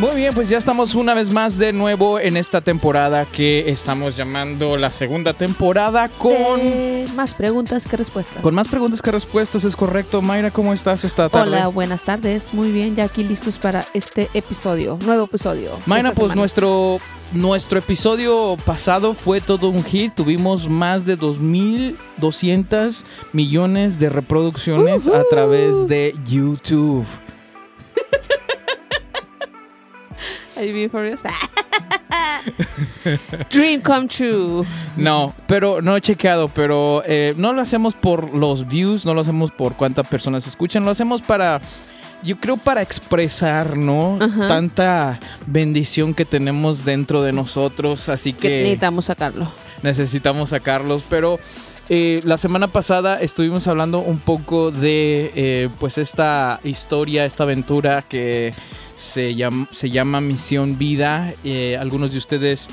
Muy bien, pues ya estamos una vez más de nuevo en esta temporada que estamos llamando la segunda temporada con... De más preguntas que respuestas. Con más preguntas que respuestas, es correcto. Mayra, ¿cómo estás esta tarde? Hola, buenas tardes. Muy bien, ya aquí listos para este episodio, nuevo episodio. Mayra, pues semana. nuestro, nuestro episodio pasado fue todo un hit. Tuvimos más de 2.200 millones de reproducciones a través de YouTube. Dream come true. No, pero no he chequeado, pero eh, no lo hacemos por los views, no lo hacemos por cuántas personas escuchan, lo hacemos para, yo creo, para expresar, ¿no? Ajá. Tanta bendición que tenemos dentro de nosotros, así Que que necesitamos sacarlo. necesitamos sacarlos, pero... eh, la semana pasada estuvimos hablando un poco de eh, pues esta historia, esta aventura que se llama, se llama Misión Vida. Eh, algunos de ustedes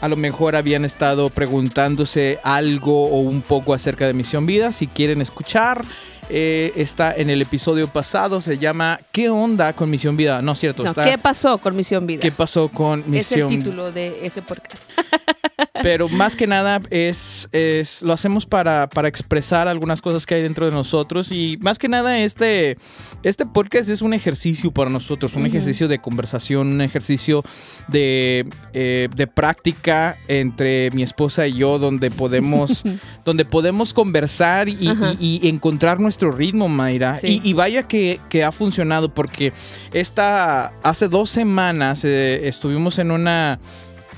a lo mejor habían estado preguntándose algo o un poco acerca de Misión Vida. Si quieren escuchar, eh, está en el episodio pasado. Se llama ¿Qué onda con Misión Vida? No es cierto. No, está, ¿Qué pasó con Misión Vida? ¿Qué pasó con es Misión el título de ese podcast. pero más que nada es, es lo hacemos para, para expresar algunas cosas que hay dentro de nosotros y más que nada este, este podcast es un ejercicio para nosotros, un ejercicio de conversación, un ejercicio de, eh, de práctica entre mi esposa y yo donde podemos, donde podemos conversar y, Ajá. y- y encontrar nuestro ritmo, Mayra. Sí. Y, y vaya que, que ha funcionado porque esta, hace dos semanas eh, estuvimos en una,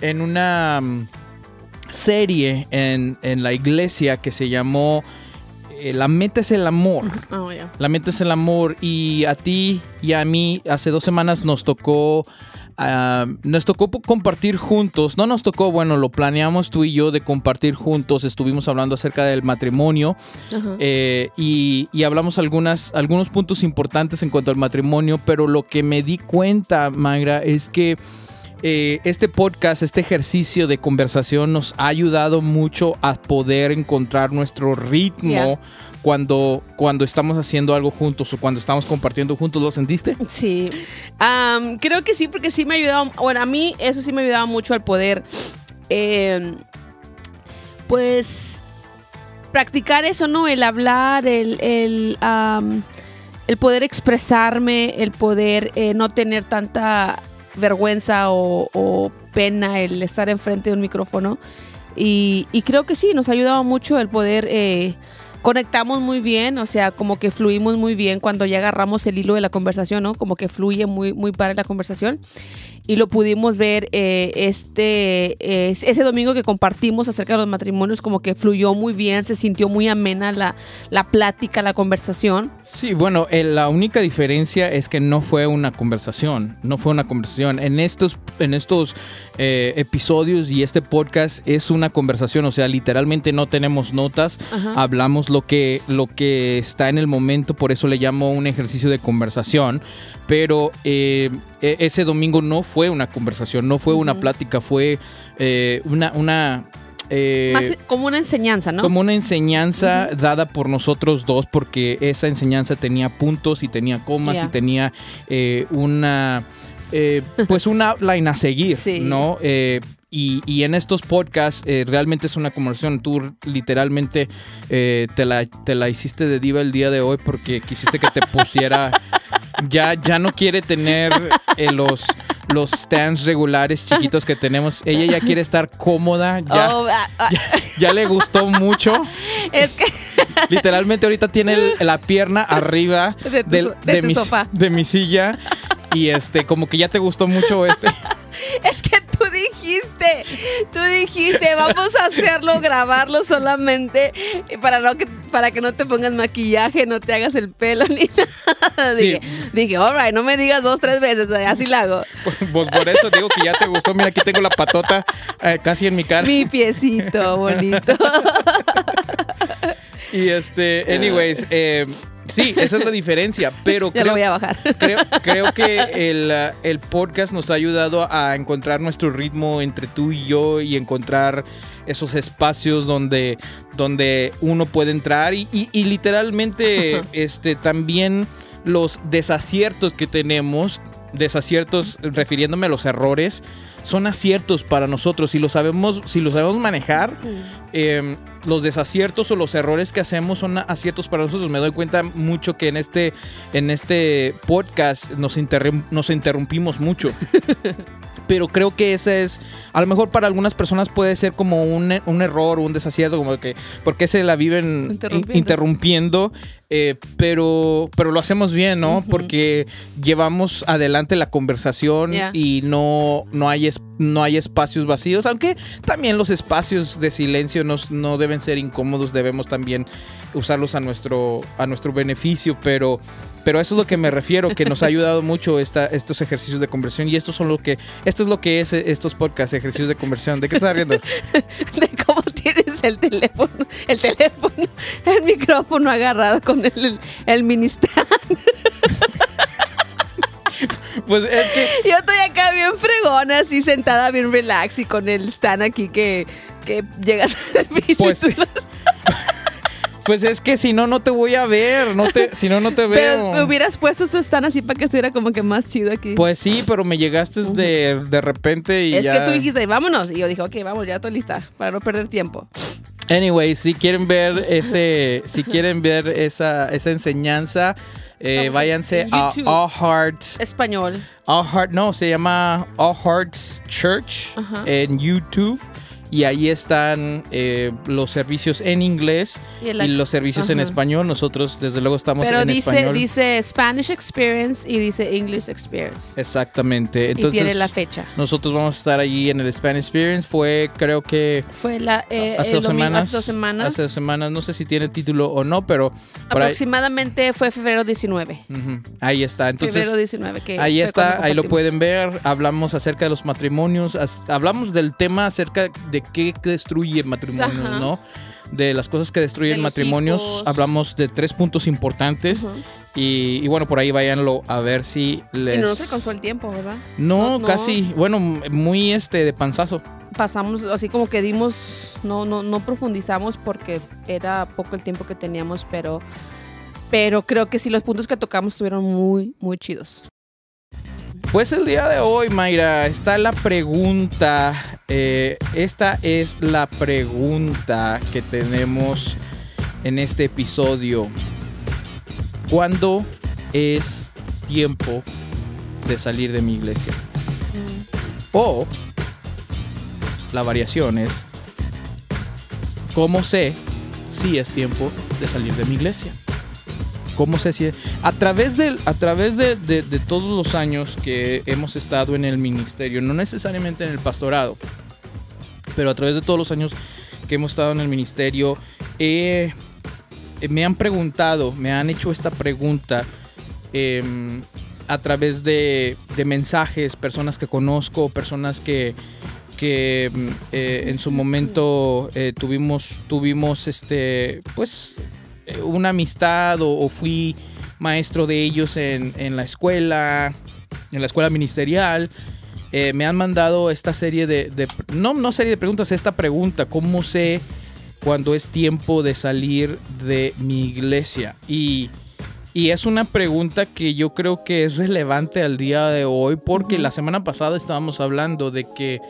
en una mm, serie en, en la iglesia que se llamó eh, La meta es el amor. Oh, yeah. La meta es el amor. Y a ti y a mí hace dos semanas nos tocó ah, nos tocó compartir juntos, no nos tocó, bueno, lo planeamos tú y yo de compartir juntos, estuvimos hablando acerca del matrimonio eh, y, y hablamos algunas, algunos puntos importantes en cuanto al matrimonio, pero lo que me di cuenta, Magra, es que eh, este podcast, este ejercicio de conversación nos ha ayudado mucho a poder encontrar nuestro ritmo cuando, cuando estamos haciendo algo juntos o cuando estamos compartiendo juntos. ¿Lo sentiste? Sí, creo que sí, porque sí me ha ayudado, bueno, a mí eso sí me ha ayudado mucho al poder, eh, pues, practicar eso, ¿no? El hablar, el, el, el poder expresarme, el poder eh, no tener tanta vergüenza o, pena el estar enfrente de un micrófono. Y, creo que sí, nos ha ayudado mucho el poder... eh, conectamos muy bien, o sea, como que fluimos muy bien cuando ya agarramos el hilo de la conversación, ¿no? Como que fluye muy, muy para la conversación. Y lo pudimos ver eh, este eh, ese domingo que compartimos acerca de los matrimonios, como que fluyó muy bien, se sintió muy amena la, la plática, la conversación. Sí, bueno, eh, la única diferencia es que no fue una conversación, no fue una conversación. En estos, en estos eh, episodios y este podcast es una conversación, o sea, literalmente no tenemos notas, Ajá. hablamos lo que, lo que está en el momento, por eso le llamo un ejercicio de conversación, pero eh, e- ese domingo no fue una conversación, no fue una plática, fue eh, una... una eh, Más como una enseñanza, ¿no? como una enseñanza dada por nosotros dos, porque esa enseñanza tenía puntos y tenía comas y tenía eh, una, eh, pues una outline a seguir, Sí. ¿no? Eh, y, y en estos podcasts eh, realmente es una conversación. Tú literalmente eh, te, la, te la hiciste de diva el día de hoy porque quisiste que te pusiera... ya, ya no quiere tener eh, los, los stands regulares chiquitos que tenemos. Ella ya quiere estar cómoda. Ya, Oh, ah, ah, ya le gustó mucho. es que Literalmente ahorita tiene el- la pierna arriba De tu del- so- de tu mi, sofá. de mi silla. Y este, como que ya te gustó mucho este. Es que dijiste, tú dijiste, vamos a hacerlo, grabarlo solamente eh, para no que para que no te pongas maquillaje, no te hagas el pelo ni nada. Sí. Dije, dije, alright, no me digas dos, tres veces, eh, así lo hago. Pues por eso digo que ya te gustó. Mira, aquí tengo la patota eh, casi en mi cara. Mi piecito bonito. Y este, anyways, eh, sí, esa es la diferencia. Pero Ya creo, lo voy a bajar. creo, creo que el, uh, el podcast nos ha ayudado a encontrar nuestro ritmo entre tú y yo y encontrar esos espacios donde, donde uno puede entrar y, y- y literalmente este, también los desaciertos que tenemos desaciertos, refiriéndome a los errores, son aciertos para nosotros. Si lo sabemos, si lo sabemos manejar, eh, los desaciertos o los errores que hacemos son aciertos para nosotros. Me doy cuenta mucho que en este, en este podcast nos, interrum- nos interrumpimos mucho. Pero creo que ese es, a lo mejor para algunas personas puede ser como un, un error o un desacierto, como que, porque se la viven in- Interrumpiendo. interrumpiendo, eh, pero, pero lo hacemos bien, ¿no? Porque llevamos adelante la conversación y no, no, hay es- no hay espacios vacíos, aunque también los espacios de silencio nos- no deben ser incómodos, debemos también usarlos a nuestro, a nuestro beneficio, pero... Pero eso es lo que me refiero, que nos ha ayudado mucho esta, estos ejercicios de conversión y estos son lo que, esto es lo que es eh, estos podcasts, ejercicios de conversión. ¿De qué estás riendo? de cómo tienes el teléfono, el teléfono, el micrófono agarrado con el, el, el ministra. Pues es que Yo estoy acá bien fregona, así sentada, bien relax y con el stand aquí que, que llegas al piso. y Pues, tú lo- Pues es que si no, no te voy a ver. No te, si no, no te Pero veo. hubieras puesto tu stand así para que estuviera como que más chido aquí. Pues sí, pero me llegaste de, de repente y es ya. que tú dijiste, vámonos. Y yo dije, ok, vamos, ya estoy lista para no perder tiempo. Anyway, si quieren ver ese, si quieren ver esa, esa enseñanza, eh, váyanse a. All Hearts. Español. All Heart, no, se llama All Hearts Church en YouTube. Y ahí están eh, los servicios en inglés Y y, los servicios en español. Nosotros, desde luego, estamos Pero en dice, español. dice Spanish Experience y dice English Experience. Exactamente. y Entonces, tiene la fecha. nosotros vamos a estar allí en el Spanish Experience. Fue, creo que Fue la, eh, hace el dos domingo- semanas. hace dos semanas. Hace dos semanas. No sé si tiene título o no, pero por ahí, Aproximadamente fue febrero 19. Ujú, ahí está. Entonces, febrero 19. Que Ahí está, ahí lo pueden ver. Hablamos acerca de los matrimonios, hablamos del tema acerca de qué destruye matrimonios, Ajá. ¿no? De las cosas que destruyen De matrimonios. hijos. Hablamos de tres puntos importantes. Y, y bueno, por ahí váyanlo a ver si les. Y no nos alcanzó el tiempo, ¿verdad? No, No, no. casi. Bueno, muy este de panzazo. Pasamos, así como que dimos, no, no, no profundizamos porque era poco el tiempo que teníamos, pero, pero creo que sí los puntos que tocamos estuvieron muy, muy chidos. Pues el día de hoy, Mayra, está la pregunta. eh, esta es la pregunta que tenemos en este episodio. ¿Cuándo es tiempo de salir de mi iglesia? O la variación es, ¿cómo sé si es tiempo de salir de mi iglesia? ¿Cómo sé si a través del a través de, de- todos los años que hemos estado en el ministerio, no necesariamente en el pastorado, pero a través de todos los años que hemos estado en el ministerio, eh, me han preguntado, me han hecho esta pregunta em, a través de, mensajes, personas que conozco, personas que, mm, eh, en su momento eh, tuvimos, tuvimos este, pues, una amistad o, o fui maestro de ellos en, en la escuela, en la escuela ministerial. Eh, me han mandado esta serie de, de- no, no serie de preguntas, esta pregunta, ¿cómo sé cuando es tiempo de salir de mi iglesia? Y, y es una pregunta que yo creo que es relevante al día de hoy porque la semana pasada estábamos hablando de que,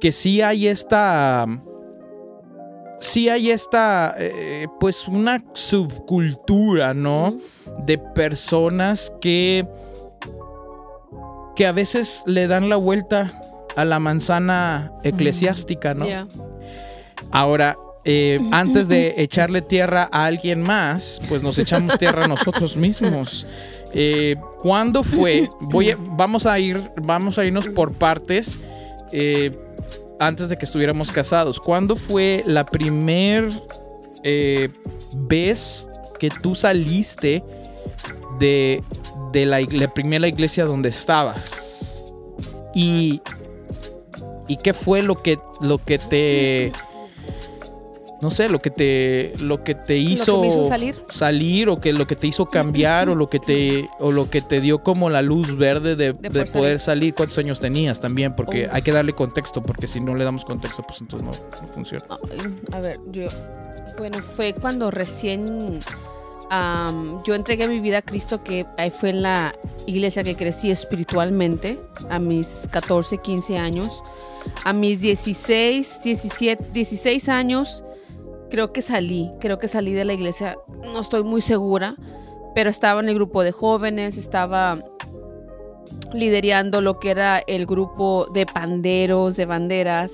que sí hay esta... Sí hay esta, eh, pues una subcultura, ¿no? De personas que que a veces le dan la vuelta a la manzana eclesiástica, ¿no? Ahora, eh, antes de echarle tierra a alguien más, pues nos echamos tierra a nosotros mismos. Eh, ¿Cuándo fue? Voy a- vamos a ir, vamos a irnos por partes. eh, antes de que estuviéramos casados. ¿Cuándo fue la primer eh, vez que tú saliste de, de la, la primera iglesia donde estabas? Y, y qué fue lo que, lo que te no sé, lo que te lo que te hizo, salir. salir o que lo que te hizo cambiar o lo que te o lo que te dio como la luz verde de, de poder poder salir. ¿Cuántos años tenías también? Porque Oh. hay que darle contexto porque si no le damos contexto pues entonces no, no funciona. A ver, yo. Bueno, fue cuando recién yo entregué mi vida a Cristo, que ahí fue en la iglesia que crecí espiritualmente, a mis 14, 15 años. A mis 16, 17, 16 años, creo que salí, creo que salí de la iglesia, no estoy muy segura, pero estaba en el grupo de jóvenes, estaba liderando lo que era el grupo de panderos, de banderas.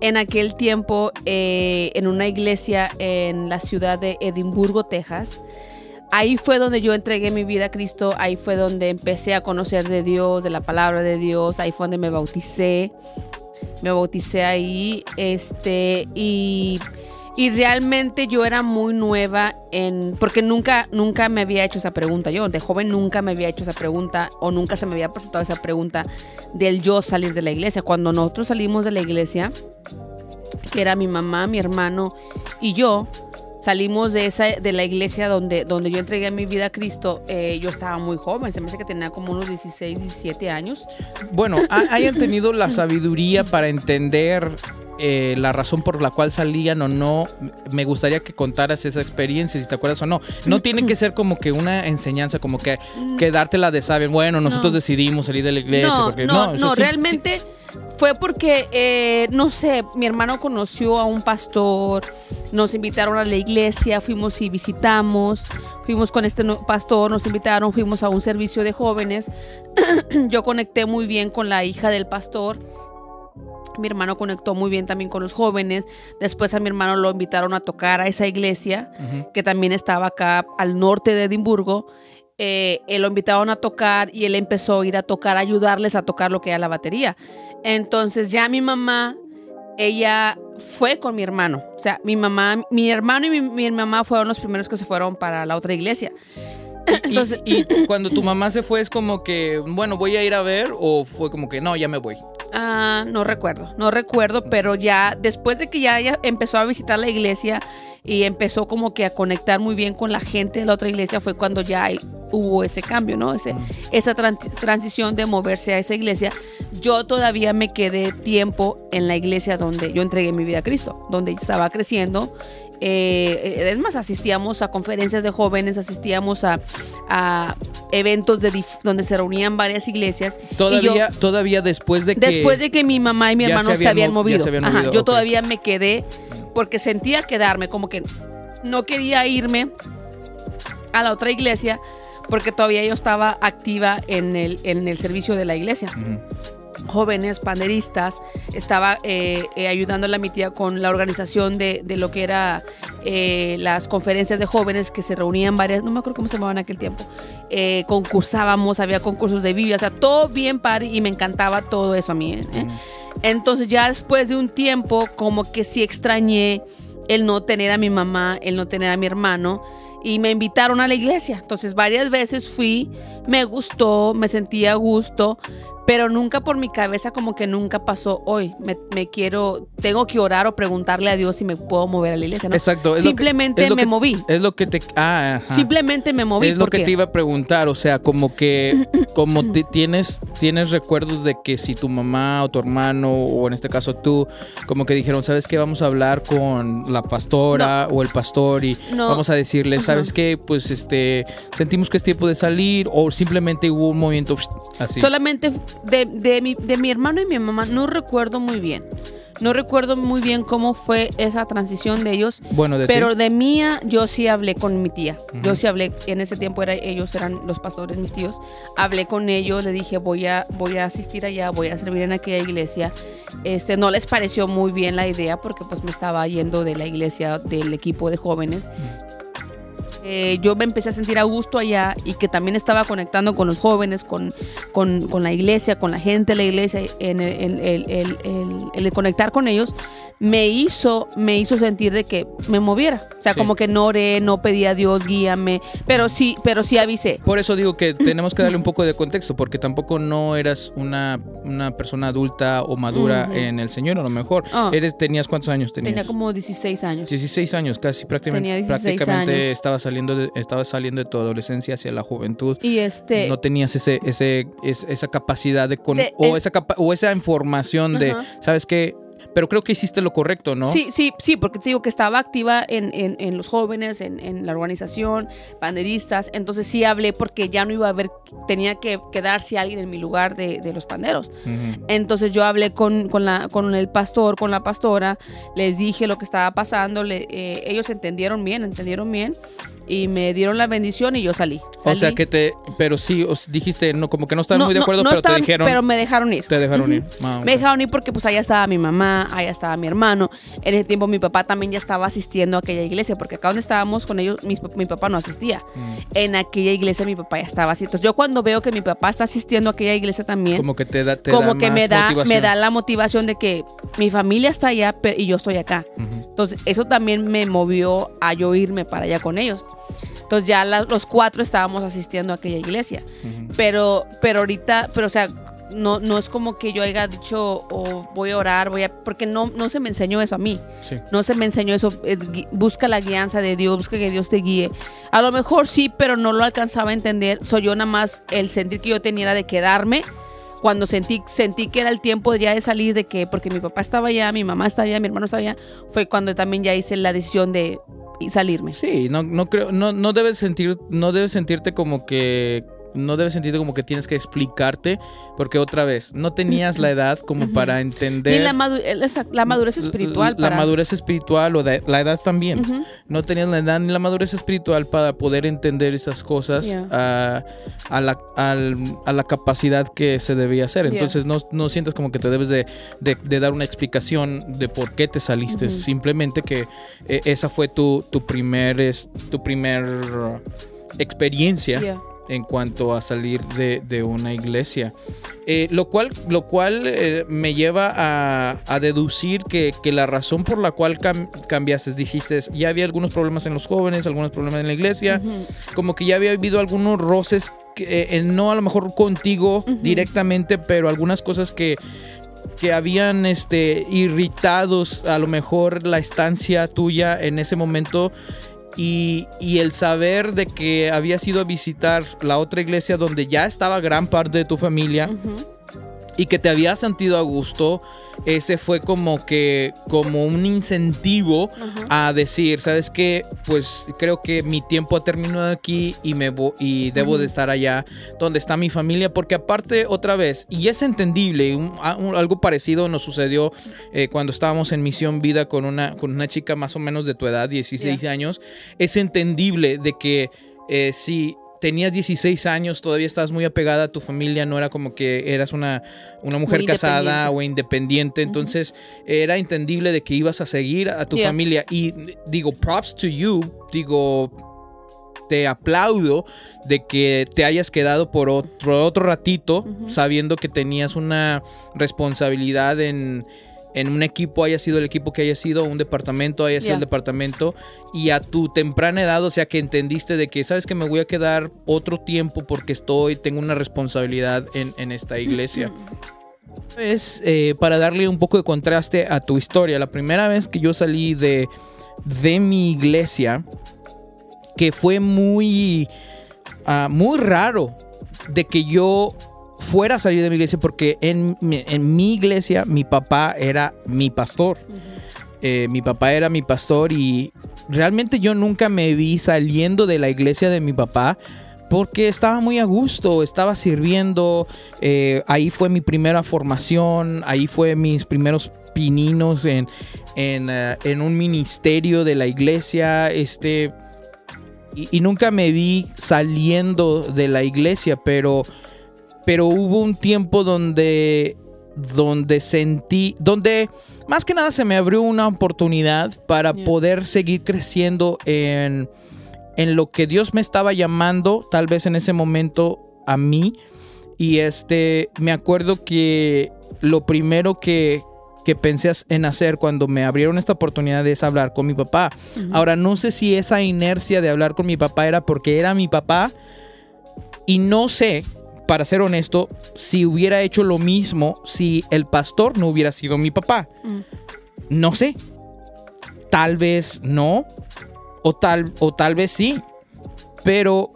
En aquel tiempo, eh, en una iglesia en la ciudad de Edimburgo, Texas. Ahí fue donde yo entregué mi vida a Cristo, ahí fue donde empecé a conocer de Dios, de la palabra de Dios, ahí fue donde me bauticé. Me bauticé ahí, este, y y realmente yo era muy nueva en. Porque nunca, nunca me había hecho esa pregunta. Yo, de joven, nunca me había hecho esa pregunta. O nunca se me había presentado esa pregunta del yo salir de la iglesia. Cuando nosotros salimos de la iglesia, que era mi mamá, mi hermano y yo, salimos de esa de la iglesia donde, donde yo entregué mi vida a Cristo, eh, yo estaba muy joven, se me hace que tenía como unos 16, 17 años. Bueno, ha- hayan tenido la sabiduría para entender eh, la razón por la cual salían o no. Me gustaría que contaras esa experiencia, si te acuerdas o no. No tiene que ser como que una enseñanza, como que quedártela de saber, bueno, nosotros No. decidimos salir de la iglesia. No, porque, no, sí- realmente fue porque, eh, no sé, mi hermano conoció a un pastor, nos invitaron a la iglesia, fuimos y visitamos, fuimos con este pastor, nos invitaron, fuimos a un servicio de jóvenes. Yo conecté muy bien con la hija del pastor. Mi hermano conectó muy bien también con los jóvenes. Después a mi hermano lo invitaron a tocar a esa iglesia que también estaba acá al norte de Edimburgo. Eh, él lo invitaron a tocar y él empezó a ir a tocar, a ayudarles a tocar lo que era la batería. Entonces ya mi mamá, ella fue con mi hermano. O sea, mi mamá, mi hermano y mi, mi mamá fueron los primeros que se fueron para la otra iglesia. Y- Entonces- y, cuando tu mamá se fue, es como que, bueno, voy a ir a ver, o fue como que, no, ya me voy. Ah, no recuerdo, no recuerdo, pero ya después de que ya ella empezó a visitar la iglesia y empezó como que a conectar muy bien con la gente de la otra iglesia fue cuando ya hubo ese cambio, ¿no? Ese, esa tran- transición de moverse a esa iglesia. Yo todavía me quedé tiempo en la iglesia donde yo entregué mi vida a Cristo, donde estaba creciendo. Eh, es más, asistíamos a conferencias de jóvenes, asistíamos a, a eventos de dif- donde se reunían varias iglesias. yo- Todavía, todavía después de que... Después de que mi mamá y mi hermano se se habían movido. se habían Ajá, movido, yo todavía me quedé porque sentía quedarme, como que no quería irme a la otra iglesia porque todavía yo estaba activa en el, en el servicio de la iglesia. Ujú. Jóvenes, panderistas, estaba eh, eh, ayudándole a mi tía con la organización de, de lo que era eh, las conferencias de jóvenes que se reunían varias, no me acuerdo cómo se llamaban en aquel tiempo, concursábamos, había concursos de Biblia, o sea, todo bien padre y me encantaba todo eso a mí. Entonces ya después de un tiempo como que sí extrañé el no tener a mi mamá, el no tener a mi hermano y me invitaron a la iglesia. Entonces varias veces fui, me gustó, me sentía a gusto, pero nunca por mi cabeza como que nunca pasó hoy. Me, me quiero, tengo que orar o preguntarle a Dios si me puedo mover a la iglesia. ¿no? Exacto. que- Simplemente me que- moví. Es lo que te... Ah, ajá. Simplemente me moví. Es lo que te iba a preguntar, o sea, como que como te- tienes tienes recuerdos de que si tu mamá o tu hermano o en este caso tú como que dijeron, "¿Sabes qué? Vamos a hablar con la pastora o el pastor y No. vamos a decirle, Ajá. ¿sabes qué? Pues este sentimos que es tiempo de salir o simplemente hubo un movimiento así." Solamente de, de mi, de mi hermano y mi mamá no recuerdo muy bien. No recuerdo muy bien cómo fue esa transición de ellos. bueno, de Pero ti. de mía, yo sí hablé con mi tía. Yo sí hablé, en ese tiempo era, ellos eran los pastores, mis tíos. Hablé con ellos, le dije, voy a, voy a asistir allá, voy a servir en aquella iglesia. Este, no les pareció muy bien la idea porque pues me estaba yendo de la iglesia del equipo de jóvenes. Eh, yo me empecé a sentir a gusto allá y que también estaba conectando con los jóvenes, con, con, con la iglesia, con la gente de la iglesia, en el, el- conectar con ellos, me hizo, me hizo sentir de que me moviera. O sea, Sí. como que no oré, no pedí a Dios, guíame, pero sí, pero sí avisé. Por eso digo que tenemos que darle un poco de contexto, porque tampoco no eras una, una persona adulta o madura en el Señor, a lo mejor. Ah. Eres, ¿Tenías cuántos años tenías? Tenía como 16 años. 16 años, casi prácticamente, Tenía 16 prácticamente años. estaba saliendo de, estaba saliendo de tu adolescencia hacia la juventud. Y este... no tenías ese, ese, es- esa capacidad de, con- De- o el- esa capa- o esa información de, sabes qué, pero creo que hiciste lo correcto, ¿no? Sí, sí, sí, porque te digo que estaba activa en, en- en los jóvenes, en, en la organización, panderistas, entonces sí hablé porque ya no iba a haber, tenía que quedarse alguien en mi lugar de, de los panderos. Entonces yo hablé con, con, la, con el pastor, con la pastora, les dije lo que estaba pasando, le- eh, ellos entendieron bien, entendieron bien y me dieron la bendición y yo salí. O sea que te, pero sí, os dijiste, no, como que no estaban No, muy de acuerdo, no pero estaban, te dijeron, pero me dejaron ir. te dejaron ir. Ah. Me dejaron ir porque pues allá estaba mi mamá, allá estaba mi hermano. En ese tiempo mi papá también ya estaba asistiendo a aquella iglesia, porque acá donde estábamos con ellos, pap- mi, papá no asistía. Mm. En aquella iglesia mi papá ya estaba así. Entonces yo cuando veo que mi papá está asistiendo a aquella iglesia también, Como que te da, te como da que más me da, motivación. me da la motivación de que mi familia está allá y yo estoy acá. Entonces eso también me movió a yo irme para allá con ellos. Entonces ya la- los cuatro estábamos asistiendo a aquella iglesia. Pero, pero ahorita, pero o sea, no, no es como que yo haya dicho o voy a orar, voy a, porque no, no se me enseñó eso a mí. Sí. No se me enseñó eso. eh, busca la guianza de Dios, busca que Dios te guíe. A lo mejor sí, pero no lo alcanzaba a entender. Soy yo nada más el sentir que yo tenía era de quedarme. Cuando sentí, sentí que era el tiempo ya de salir, de que, porque mi papá estaba allá, mi mamá estaba allá, mi hermano estaba allá, fue cuando también ya hice la decisión de salirme. Sí, no, no creo, no, no debes sentir, no debes sentirte como que, no debes sentirte como que tienes que explicarte, porque otra vez, no tenías la edad como para entender Ni la, madu- la madurez espiritual la para... madurez espiritual o de- la edad también. No tenías la edad ni la madurez espiritual para poder entender esas cosas Yeah. a, a la, al- a la capacidad que se debía hacer. Yeah. Entonces no, no sientas como que te debes de, de- de dar una explicación de por qué te saliste. Simplemente que eh, esa fue tu, tu primer, es, tu primer uh, experiencia Yeah. En cuanto a salir de, de una iglesia. Eh, lo cual, lo cual eh, me lleva a, a deducir que, que la razón por la cual cam- cambiaste, dijiste, ya había algunos problemas en los jóvenes, algunos problemas en la iglesia, como que ya había habido algunos roces, que, eh, no a lo mejor contigo directamente, pero algunas cosas que que habían este irritados a lo mejor la estancia tuya en ese momento y, y el saber de que habías ido a visitar la otra iglesia donde ya estaba gran parte de tu familia. Y que te habías sentido a gusto, ese fue como que como un incentivo Ajá. a decir, ¿sabes qué? Pues creo que mi tiempo ha terminado aquí y me y debo de estar allá donde está mi familia, porque aparte otra vez, y es entendible, un- a- un- algo parecido nos sucedió eh, cuando estábamos en Misión Vida con una, con una chica más o menos de tu edad, 16 años, es entendible de que eh, si tenías 16 años, todavía estabas muy apegada a tu familia, no era como que eras una, una mujer Muy casada independiente. o independiente, entonces era entendible de que ibas a seguir a tu Yeah. familia. Y digo, props to you, digo, te aplaudo de que te hayas quedado por otro, otro ratito sabiendo que tenías una responsabilidad en, en un equipo, haya sido el equipo que haya sido, un departamento, haya sido Yeah. el departamento, y a tu temprana edad, o sea, que entendiste de que, sabes que me voy a quedar otro tiempo porque estoy, tengo una responsabilidad en, en esta iglesia. Es eh, para darle un poco de contraste a tu historia. La primera vez que yo salí de, de mi iglesia, que fue muy, ah, muy raro de que yo fuera a salir de mi iglesia, porque en, mi- en mi iglesia mi papá era mi pastor. Eh, mi papá era mi pastor y realmente yo nunca me vi saliendo de la iglesia de mi papá porque estaba muy a gusto, estaba sirviendo, eh, ahí fue mi primera formación, ahí fue mis primeros pininos en, en, eh, en un ministerio de la iglesia, este, y, y nunca me vi saliendo de la iglesia, pero, pero hubo un tiempo donde, donde sentí, donde más que nada se me abrió una oportunidad para Yeah. poder seguir creciendo en, en lo que Dios me estaba llamando, tal vez en ese momento a mí. Y este, me acuerdo que lo primero que, que pensé en hacer cuando me abrieron esta oportunidad es hablar con mi papá. Ahora, no sé si esa inercia de hablar con mi papá era porque era mi papá. Y no sé, para ser honesto, si hubiera hecho lo mismo si el pastor no hubiera sido mi papá. Mm. No sé. Tal vez no. O tal, o tal vez sí. Pero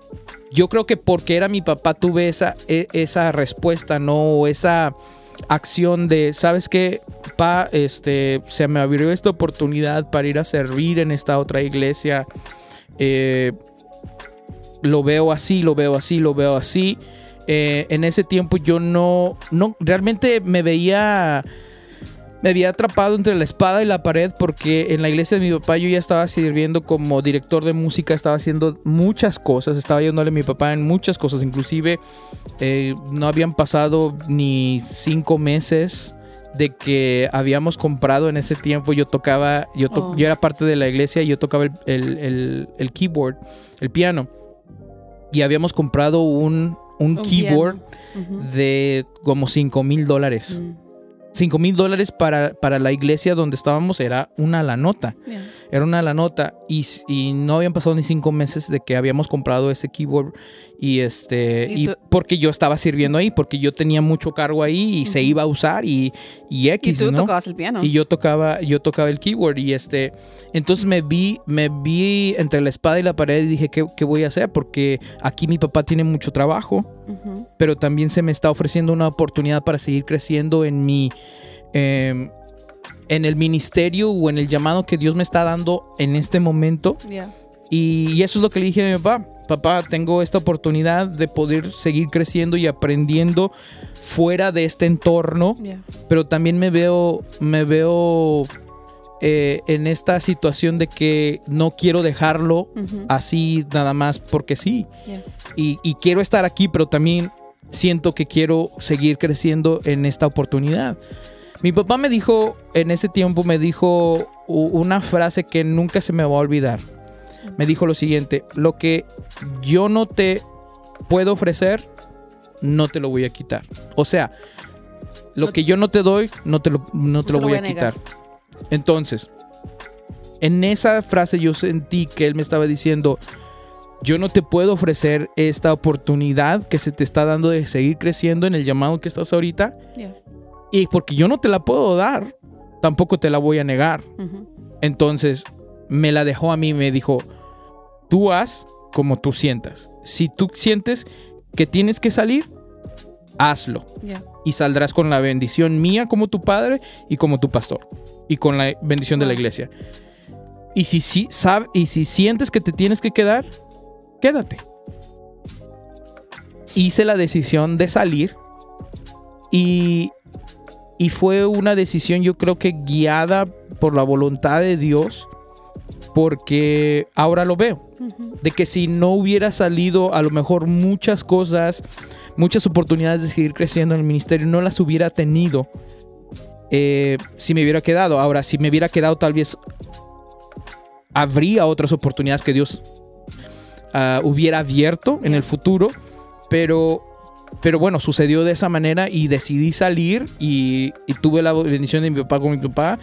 yo creo que porque era mi papá tuve esa, e- esa respuesta, ¿no? O esa, acción de, ¿sabes qué? Pa, este, se me abrió esta oportunidad para ir a servir en esta otra iglesia. Eh, lo veo así, lo veo así, lo veo así. Eh, en ese tiempo yo no, no, realmente me veía me había atrapado entre la espada y la pared porque en la iglesia de mi papá yo ya estaba sirviendo como director de música, estaba haciendo muchas cosas, estaba ayudándole a mi papá en muchas cosas, inclusive eh, no habían pasado ni cinco meses de que habíamos comprado en ese tiempo, yo tocaba, yo, Oh. yo era parte de la iglesia y yo tocaba el, el- el- el keyboard, el piano, y habíamos comprado un, un Un keyboard de como 5 mil dólares. Mm. 5 mil dólares para, para la iglesia donde estábamos era una la nota. Yeah. Era una la nota. Y, y no habían pasado ni cinco meses de que habíamos comprado ese keyboard. Y este. Y Y, tú- porque yo estaba sirviendo ahí, porque yo tenía mucho cargo ahí y se iba a usar y, y Y X, tú ¿no? tocabas el piano. Y yo tocaba, yo tocaba el keyboard. Y este. Entonces me vi, me vi entre la espada y la pared y dije, ¿qué, qué voy a hacer? Porque aquí mi papá tiene mucho trabajo pero también se me está ofreciendo una oportunidad para seguir creciendo en mi eh, en el ministerio o en el llamado que Dios me está dando en este momento Yeah. y, y eso es lo que le dije a mi papá papá tengo esta oportunidad de poder seguir creciendo y aprendiendo fuera de este entorno Yeah. pero también me veo me veo eh, en esta situación de que no quiero dejarlo así nada más porque sí Yeah. y, y quiero estar aquí, pero también siento que quiero seguir creciendo en esta oportunidad. Mi papá me dijo, en ese tiempo me dijo una frase que nunca se me va a olvidar. Me dijo lo siguiente, lo que yo no te puedo ofrecer, no te lo voy a quitar. O sea, lo No- que yo no te doy, no te lo, no te lo voy a negar. quitar. Entonces, en esa frase yo sentí que él me estaba diciendo, yo no te puedo ofrecer esta oportunidad que se te está dando de seguir creciendo en el llamado que estás ahorita. Yeah. Y porque yo no te la puedo dar, tampoco te la voy a negar. Entonces me la dejó a mí me dijo, tú haz como tú sientas. Si tú sientes que tienes que salir, hazlo. Yeah. Y saldrás con la bendición mía como tu padre y como tu pastor. Y con la bendición de la iglesia. Y si, si, sab- y si sientes que te tienes que quedar, quédate. Hice la decisión de salir y, y fue una decisión yo creo que guiada por la voluntad de Dios porque ahora lo veo de que si no hubiera salido a lo mejor muchas cosas, muchas oportunidades de seguir creciendo en el ministerio, no las hubiera tenido eh, si me hubiera quedado. Ahora, si me hubiera quedado tal vez habría otras oportunidades que Dios ah, hubiera abierto en el futuro, pero... Pero bueno, sucedió de esa manera y decidí salir y, y tuve la bendición de mi papá como mi papá,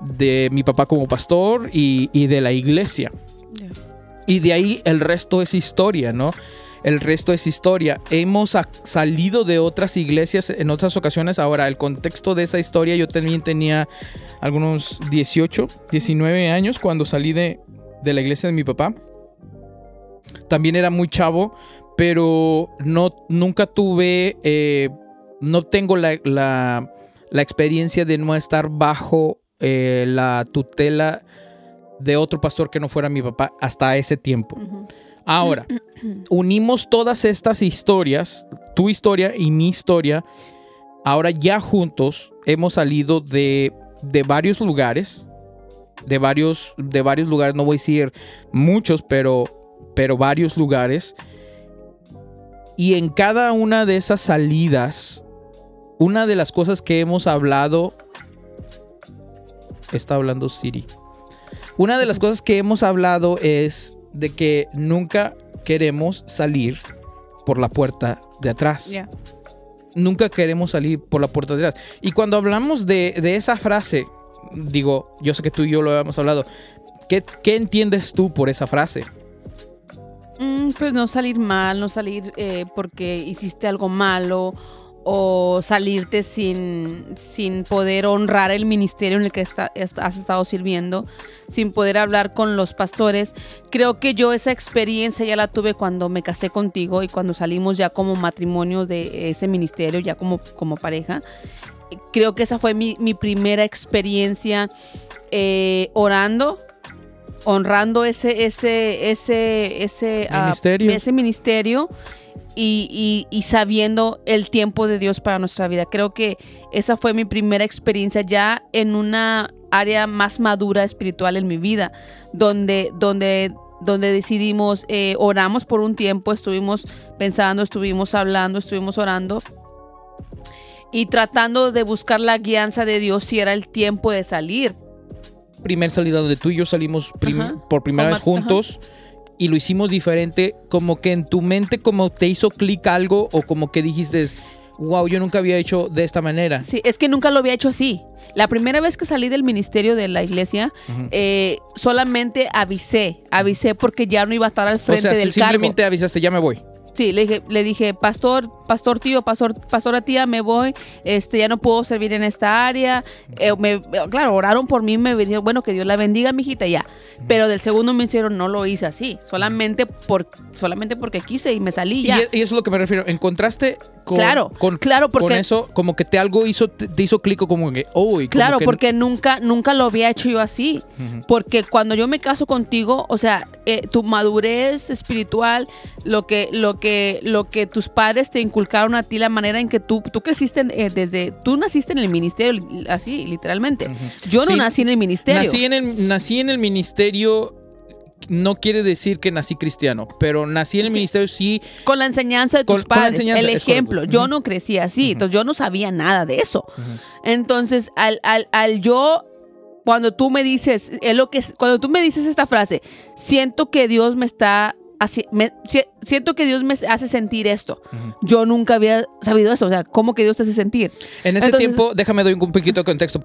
de mi papá como pastor y, y de la iglesia. Yeah. Y de ahí el resto es historia, ¿no? El resto es historia. Hemos sa- salido de otras iglesias en otras ocasiones. Ahora, el contexto de esa historia, yo también tenía algunos 18, 19 años cuando salí de, de la iglesia de mi papá. También era muy chavo, pero no, nunca tuve, eh, no tengo la, la- la experiencia de no estar bajo eh, la tutela de otro pastor que no fuera mi papá hasta ese tiempo. Ahora, unimos todas estas historias, tu historia y mi historia. Ahora ya juntos hemos salido de, de varios lugares, de varios, de varios lugares, no voy a decir muchos, pero, pero varios lugares. Y en cada una de esas salidas, una de las cosas que hemos hablado, está hablando Siri. Una de las cosas que hemos hablado es de que nunca queremos salir por la puerta de atrás. Yeah. Nunca queremos salir por la puerta de atrás. Y cuando hablamos de, de esa frase, digo, yo sé que tú y yo lo habíamos hablado, ¿qué, qué entiendes tú por esa frase? Mm, pues no salir mal, no salir eh, porque hiciste algo malo o salirte sin, sin poder honrar el ministerio en el que has estado sirviendo, sin poder hablar con los pastores. Creo que yo esa experiencia ya la tuve cuando me casé contigo y cuando salimos ya como matrimonio de ese ministerio, ya como, como pareja. creo que esa fue mi, mi primera experiencia eh, orando, honrando ese, ese, ese, ese ah, Ministerio. ese ministerio y, y- y sabiendo el tiempo de Dios para nuestra vida. Creo que esa fue mi primera experiencia ya en una área más madura espiritual en mi vida, donde, donde, donde decidimos, eh, oramos por un tiempo, estuvimos pensando, estuvimos hablando, estuvimos orando y tratando de buscar la guianza de Dios si era el tiempo de salir. Primer salida donde tú y yo salimos prim- Ajá. por primera vez juntos y lo hicimos diferente, como que en tu mente como te hizo clic algo o como que dijiste, wow, yo nunca había hecho de esta manera. Sí, es que nunca lo había hecho así. La primera vez que salí del ministerio de la iglesia, eh, solamente avisé, avisé porque ya no iba a estar al O frente sea, si del cargo. simplemente avisaste, ya me voy. Sí, le dije, le dije, pastor, pastor tío, pastor, pastora tía, me voy, este, ya no puedo servir en esta área. Eh, me- claro, oraron por mí, me dijeron, bueno, que Dios la bendiga, mijita, ya. Pero del segundo me hicieron, no lo hice así, solamente por, solamente porque quise y me salí ya. y eso es lo que me refiero. Encontraste con, Claro, con, claro, con porque- eso, como que te algo hizo, te, hizo clic como que, oh, y como Claro, que- porque nunca, nunca lo había hecho yo así. Porque cuando yo me caso contigo, o sea, eh, tu madurez espiritual, lo que, lo que, lo que tus padres te inculcaron a ti, la manera en que tú, tú creciste eh, desde, tú naciste en el ministerio, así, literalmente. Yo no Sí, nací en el ministerio. Nací en el, nací en el ministerio, no quiere decir que nací cristiano, pero nací en el Sí. ministerio sí Con la enseñanza de tus con padres, el ejemplo. Yo no crecí así, entonces yo no sabía nada de eso. Entonces, al, al, al yo, cuando tú me dices, es lo que, cuando tú me dices esta frase, siento que Dios me está, haci- me- si- siento que Dios me hace sentir esto. Yo nunca había sabido eso, o sea, ¿cómo que Dios te hace sentir? En ese Entonces- tiempo, déjame doy un poquito de contexto.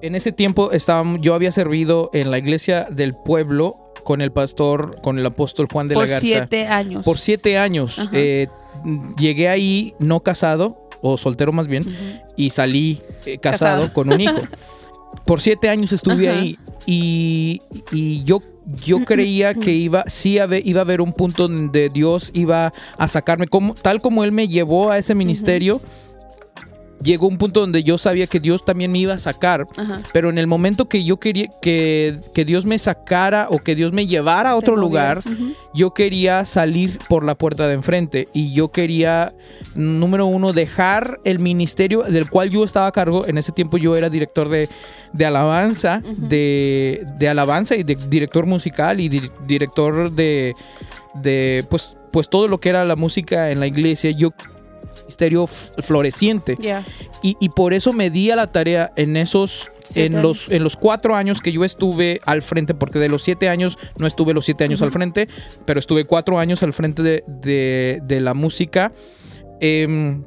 En ese tiempo estaba, yo había servido en la iglesia del pueblo con el pastor, con el apóstol Juan de Por la Garza. siete años. Por siete años. Eh, llegué ahí no casado, o soltero más bien, y salí eh, casado, Casado. con un hijo. Por siete años estuve Ajá. ahí y, y yo, yo creía que iba, sí iba a haber un punto donde Dios iba a sacarme, como, tal como Él me llevó a ese ministerio. Llegó un punto donde yo sabía que Dios también me iba a sacar, Ajá. pero en el momento que yo quería que, que Dios me sacara o que Dios me llevara a otro lugar, yo quería salir por la puerta de enfrente y yo quería, número uno, dejar el ministerio del cual yo estaba a cargo. En ese tiempo yo era director de, de alabanza, de, de alabanza y de director musical y di- director de, de pues, pues todo lo que era la música en la iglesia. Yo ministerio f- floreciente. Y, y por eso me di a la tarea en esos en los en los cuatro años que yo estuve al frente porque de los siete años no estuve los siete años al frente pero estuve cuatro años al frente de, de- de la música em,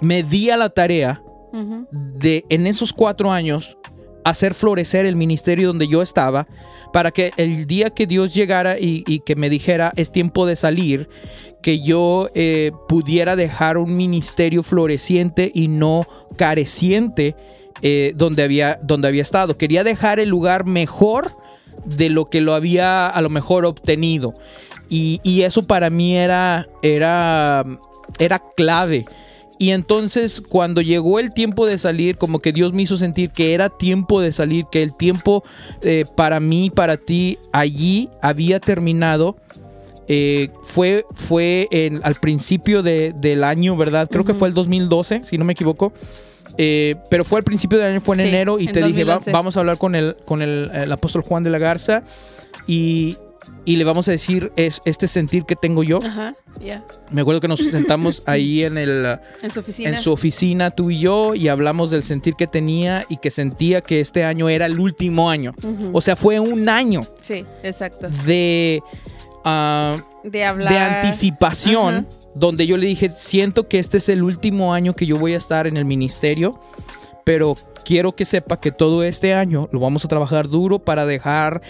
me di a la tarea de en esos cuatro años hacer florecer el ministerio donde yo estaba para que el día que Dios llegara y, que me dijera es tiempo de salir, que yo eh, pudiera dejar un ministerio floreciente y no careciente eh, donde, había, donde había estado. Quería dejar el lugar mejor de lo que lo había a lo mejor obtenido. Y, y eso para mí era, era, era clave. Y entonces cuando llegó el tiempo de salir, como que Dios me hizo sentir que era tiempo de salir, que el tiempo eh, para mí, para ti, allí había terminado. Eh, fue fue en- al principio de- del año, ¿verdad? Creo que fue el 2012, si no me equivoco. Eh, pero fue al principio del año, fue en Sí, enero, y en te dije, va- 2011. vamos a hablar con el, con el, el apóstol Juan de la Garza y, y le vamos a decir es, este sentir que tengo yo. Ajá. Ya. Me acuerdo que nos sentamos ahí en el En su oficina. en su oficina tú y yo y hablamos del sentir que tenía y que sentía que este año era el último año. O sea, fue un año sí, exacto. de, ah, De hablar. de anticipación Ajá. donde yo le dije, siento que este es el último año que yo voy a estar en el ministerio, pero quiero que sepa que todo este año lo vamos a trabajar duro para dejar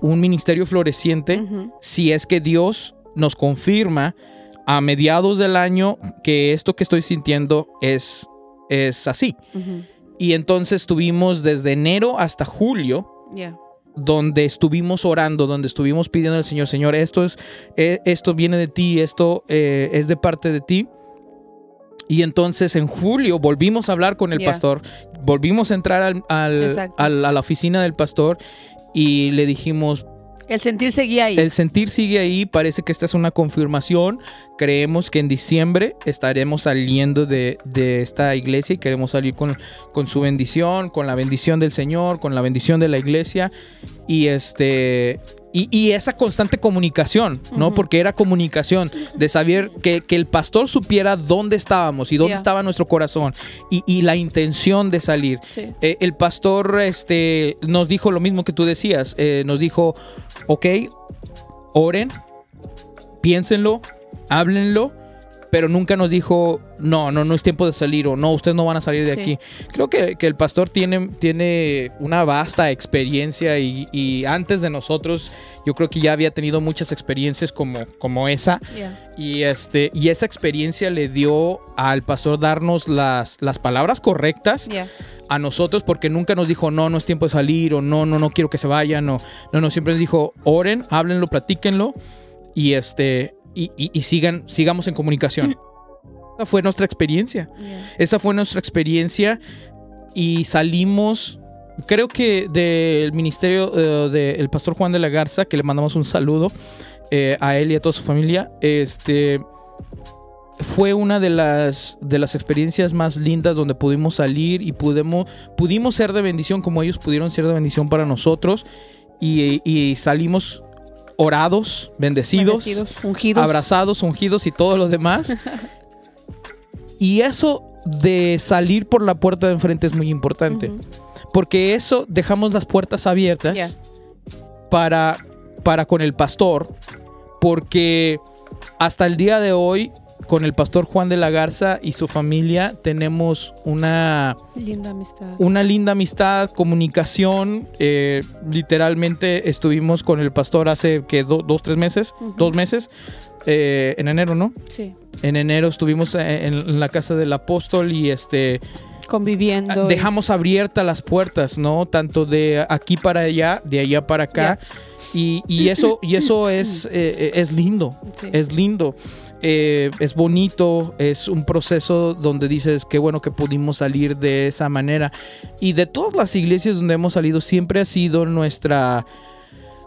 un ministerio floreciente si es que Dios nos confirma a mediados del año que esto que estoy sintiendo es, es así. Y entonces estuvimos desde enero hasta julio, Ya. donde estuvimos orando, donde estuvimos pidiendo al Señor, Señor, esto, es, eh, esto viene de ti, esto eh, es de parte de ti. Y entonces en julio volvimos a hablar con el Yeah. pastor, volvimos a entrar al- al- Exacto. al- a la oficina del pastor y le dijimos, El sentir seguía ahí. el sentir sigue ahí, parece que esta es una confirmación, creemos que en diciembre estaremos saliendo de, de esta iglesia y queremos salir con, con su bendición, con la bendición del Señor, con la bendición de la iglesia y este... Y, y esa constante comunicación, ¿no? Porque era comunicación de saber que, que el pastor supiera dónde estábamos y dónde Yeah. estaba nuestro corazón y, y la intención de salir. Sí. Eh, el pastor este, nos dijo lo mismo que tú decías. eh, nos dijo, ok, oren, piénsenlo, háblenlo, pero nunca nos dijo, no, no, no es tiempo de salir o no, ustedes no van a salir de Sí. aquí. Creo que, que el pastor tiene, tiene una vasta experiencia y, y antes de nosotros, yo creo que ya había tenido muchas experiencias como, como esa. Yeah. Y, este, y esa experiencia le dio al pastor darnos las, las palabras correctas Yeah. a nosotros porque nunca nos dijo no, no es tiempo de salir o no, no, no quiero que se vayan o no, no, siempre nos dijo oren, háblenlo, platíquenlo y este y, y- y sigan, sigamos en comunicación. Esa fue nuestra experiencia. Yeah. Esa fue nuestra experiencia y salimos, creo que del ministerio eh, del pastor Juan de la Garza, que le mandamos un saludo eh, a él y a toda su familia, este fue una de las, de las experiencias más lindas donde pudimos salir y pudimos, pudimos ser de bendición como ellos pudieron ser de bendición para nosotros y, y salimos orados, bendecidos, Bendecidos, ungidos. abrazados, ungidos y todo lo demás. y eso de salir por la puerta de enfrente es muy importante. Porque eso dejamos las puertas abiertas Yeah. para, para con el pastor. Porque hasta el día de hoy, con el pastor Juan de la Garza y su familia, tenemos una, Linda amistad. una linda amistad, comunicación. Eh, literalmente estuvimos con el pastor hace que do- dos, tres meses, dos meses, eh, en enero, ¿no? Sí. En enero estuvimos eh, en, en la casa del apóstol y este Conviviendo. y- dejamos abiertas las puertas, ¿no? Tanto de aquí para allá, de allá para acá. Y, y eso, y eso es, eh, es lindo. Sí. Es lindo. Eh, es bonito, es un proceso donde dices qué bueno que pudimos salir de esa manera. Y de todas las iglesias donde hemos salido, siempre ha sido nuestra,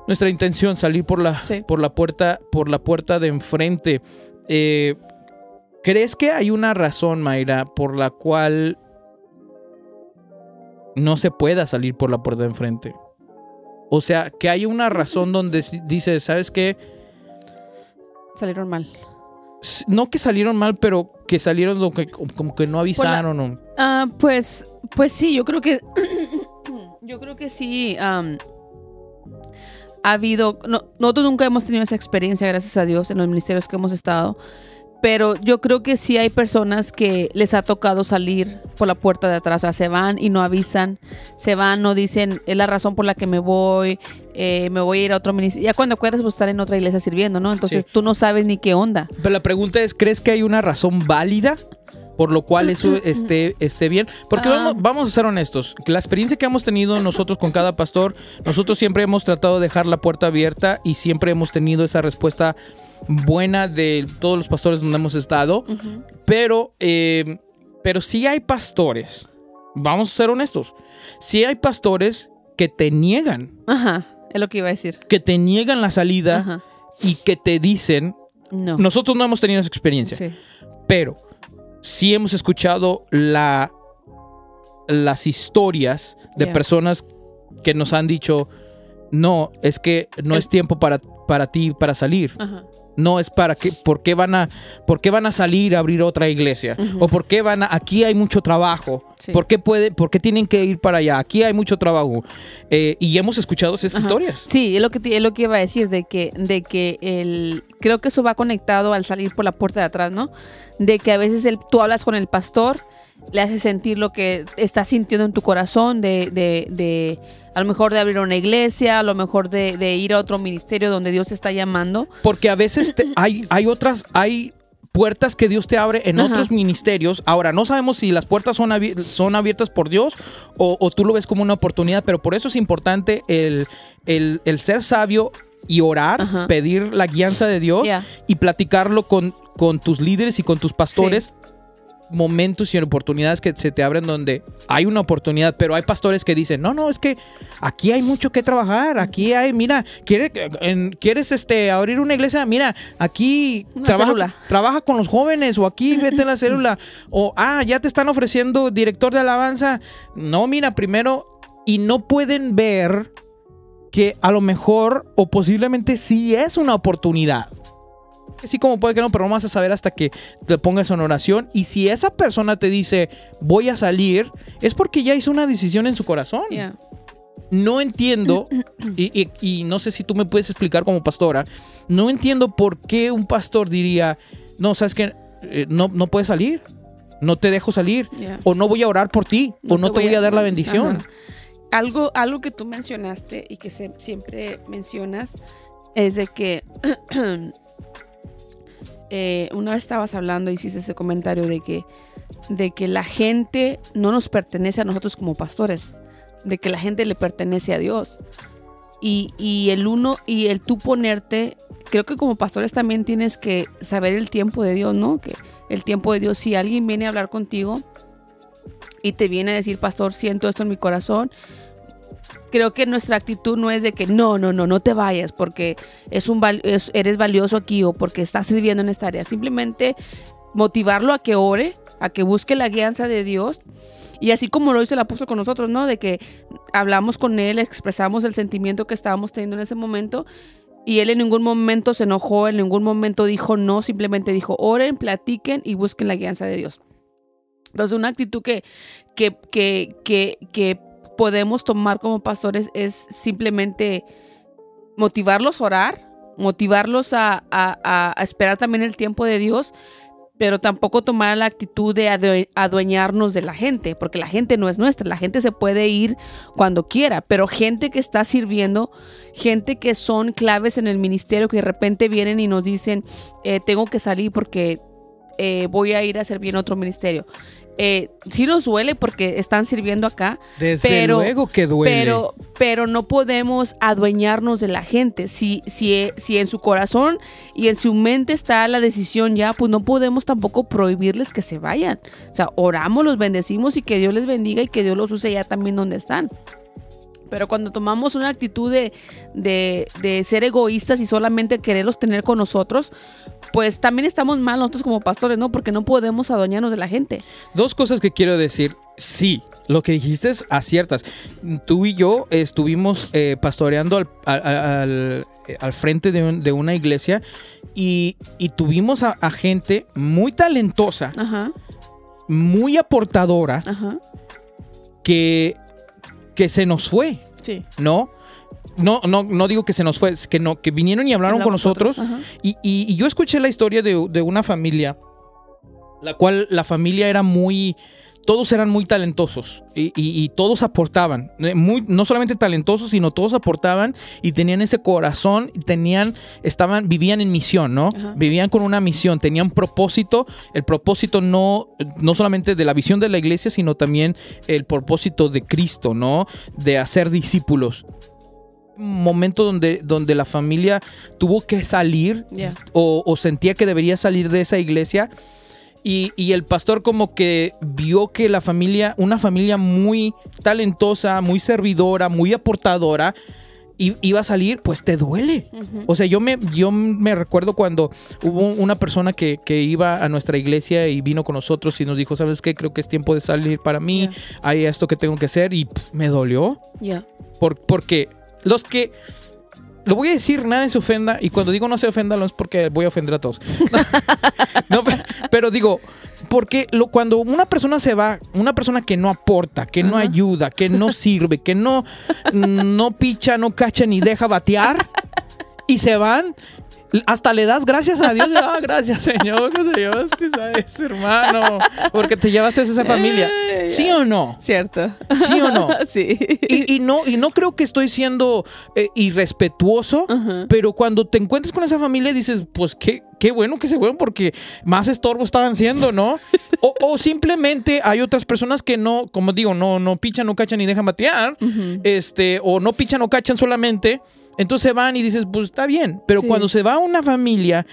nuestra intención salir por la, Sí. por la puerta, por la puerta de enfrente. Eh, ¿Crees que hay una razón, Mayra, por la cual no se pueda salir por la puerta de enfrente? O sea, que hay una razón donde dices, ¿sabes qué? Salieron mal. No que salieron mal, pero que salieron lo que- como que no avisaron. o- Ah, pues, pues sí, yo creo que. yo creo que sí. ha habido. No, nosotros nunca hemos tenido esa experiencia, gracias a Dios, en los ministerios que hemos estado. Pero yo creo que sí hay personas que les ha tocado salir por la puerta de atrás. O sea, se van y no avisan. Se van, no dicen, es la razón por la que me voy. eh, me voy a ir a otro ministerio. Ya cuando acuerdas, pues estar en otra iglesia sirviendo, ¿no? Entonces Sí. tú no sabes ni qué onda. Pero la pregunta es, ¿crees que hay una razón válida por lo cual eso esté, esté bien? Porque Ah. vamos, vamos a ser honestos, la experiencia que hemos tenido nosotros con cada pastor, nosotros siempre hemos tratado de dejar la puerta abierta y siempre hemos tenido esa respuesta buena de todos los pastores donde hemos estado, pero, eh, pero sí hay pastores, vamos a ser honestos, sí hay pastores que te niegan, Ajá, es lo que iba a decir. que te niegan la salida Ajá. y que te dicen, No. nosotros no hemos tenido esa experiencia, Sí. pero sí hemos escuchado la, las historias de Yeah. personas que nos han dicho, no, es que no El- es tiempo para, para ti para salir. Ajá. No es para qué, ¿por qué van a, por qué van a salir a abrir otra iglesia? O por qué van a, aquí hay mucho trabajo. Sí. ¿Por qué puede, por qué tienen que ir para allá? Aquí hay mucho trabajo. Eh, y hemos escuchado esas Ajá. historias. Sí, es lo que es lo que iba a decir de que de que el creo que eso va conectado al salir por la puerta de atrás, ¿no? De que a veces el, tú hablas con el pastor, le haces sentir lo que estás sintiendo en tu corazón de, de, de a lo mejor de abrir una iglesia, a lo mejor de, de ir a otro ministerio donde Dios está llamando. Porque a veces te- hay, hay otras, hay puertas que Dios te abre en Ajá. otros ministerios. Ahora, no sabemos si las puertas son, son abiertas por Dios o, o tú lo ves como una oportunidad, pero por eso es importante el, el- el ser sabio y orar, Ajá. pedir la guianza de Dios y platicarlo con, con tus líderes y con tus pastores. Momentos y oportunidades que se te abren donde hay una oportunidad, pero hay pastores que dicen, no, no, es que aquí hay mucho que trabajar, aquí hay, mira, ¿quieres, en- ¿quieres este, abrir una iglesia? Mira, aquí trabaja, trabaja con los jóvenes o aquí vete a la célula o, ah, ya te están ofreciendo director de alabanza. No, mira, primero, y no pueden ver que a lo mejor o posiblemente sí es una oportunidad. Sí, como puede que no, pero no vas a saber hasta que te pongas en oración. Y si esa persona te dice, voy a salir, es porque ya hizo una decisión en su corazón. Yeah. No entiendo, y, y- y no sé si tú me puedes explicar como pastora, no entiendo por qué un pastor diría, no, sabes que no, no puedes salir, no te dejo salir, Yeah. o no voy a orar por ti, o no te voy a dar la bendición. Ajá. Algo, algo que tú mencionaste y que se- siempre mencionas es de que eh, una vez estabas hablando hiciste ese comentario de que, de que la gente no nos pertenece a nosotros como pastores, de que la gente le pertenece a Dios. Y, y el uno, y el tú ponerte, creo que como pastores también tienes que saber el tiempo de Dios, ¿no? Que el tiempo de Dios, si alguien viene a hablar contigo, y te viene a decir, pastor, siento esto en mi corazón. Creo que nuestra actitud no es de que no, no, no, no te vayas porque es un eres valioso aquí o porque estás sirviendo en esta área. Simplemente motivarlo a que ore, a que busque la guianza de Dios. Y así como lo hizo el apóstol con nosotros, ¿no? De que hablamos con él, expresamos el sentimiento que estábamos teniendo en ese momento. Y él en ningún momento se enojó, en ningún momento dijo no, simplemente dijo oren, platiquen y busquen la guianza de Dios. Entonces, una actitud que, que, que, que podemos tomar como pastores es simplemente motivarlos a orar, motivarlos a, a- esperar también el tiempo de Dios, pero tampoco tomar la actitud de adue- adueñarnos de la gente, porque la gente no es nuestra, la gente se puede ir cuando quiera, pero gente que está sirviendo, gente que son claves en el ministerio, que de repente vienen y nos dicen, eh, tengo que salir porque eh, voy a ir a servir en otro ministerio. Eh, sí nos duele porque están sirviendo acá, Desde Pero- luego que duele. pero, pero no podemos adueñarnos de la gente. Si, si, si en su corazón y en su mente está la decisión ya, pues no podemos tampoco prohibirles que se vayan. O sea, oramos, los bendecimos y que Dios les bendiga y que Dios los use ya también donde están. Pero cuando tomamos una actitud de, de, de ser egoístas y solamente quererlos tener con nosotros, pues también estamos mal nosotros como pastores, ¿no? Porque no podemos adueñarnos de la gente. Dos cosas que quiero decir. Sí, lo que dijiste es aciertas. Tú y yo estuvimos eh, pastoreando al, al- al- al frente de, un- de una iglesia y, y tuvimos a, a gente muy talentosa, Ajá, muy aportadora, ajá. que, que se nos fue, Sí. ¿no? No, no, no digo que se nos fue, que no, que vinieron y hablaron con nosotros. Y, y- y yo escuché la historia de, de una familia, la cual la familia era muy, todos eran muy talentosos y, y- y todos aportaban, muy, no solamente talentosos, sino todos aportaban y tenían ese corazón, y tenían, estaban, vivían en misión, ¿no? Ajá. Vivían con una misión, tenían propósito, el propósito no, no solamente de la visión de la iglesia, sino también el propósito de Cristo, ¿no? De hacer discípulos. Momento donde, donde la familia tuvo que salir o, o sentía que debería salir de esa iglesia. Y, y el pastor como que vio que la familia, una familia muy talentosa, muy servidora, muy aportadora, iba a salir, pues te duele. O sea, yo me, yo me recuerdo cuando hubo una persona que, que iba a nuestra iglesia y vino con nosotros y nos dijo, ¿sabes qué? Creo que es tiempo de salir para mí, hay esto que tengo que hacer y pff, me dolió. Ya. Por- porque los que. Lo voy a decir, nadie se ofenda. Y cuando digo no se ofenda, no es porque voy a ofender a todos. No, pero digo, porque lo, cuando una persona se va, una persona que no aporta, que no ayuda, que no sirve, que no, no picha, no cacha ni deja batear, y se van, hasta le das gracias a Dios. Ah, gracias, Señor, que se llevaste a ese hermano, porque te llevaste a esa familia. ¿Sí o no? Cierto. ¿Sí o no? sí. Y, y no, y no creo que estoy siendo eh, irrespetuoso, pero cuando te encuentras con esa familia dices, pues qué, qué bueno que se fueron porque más estorbo estaban siendo, ¿no? O, o simplemente hay otras personas que no, como digo, no, no pichan, no cachan ni dejan batear, este, o no pichan o cachan solamente, entonces van y dices, pues está bien, pero Sí. cuando se va una familia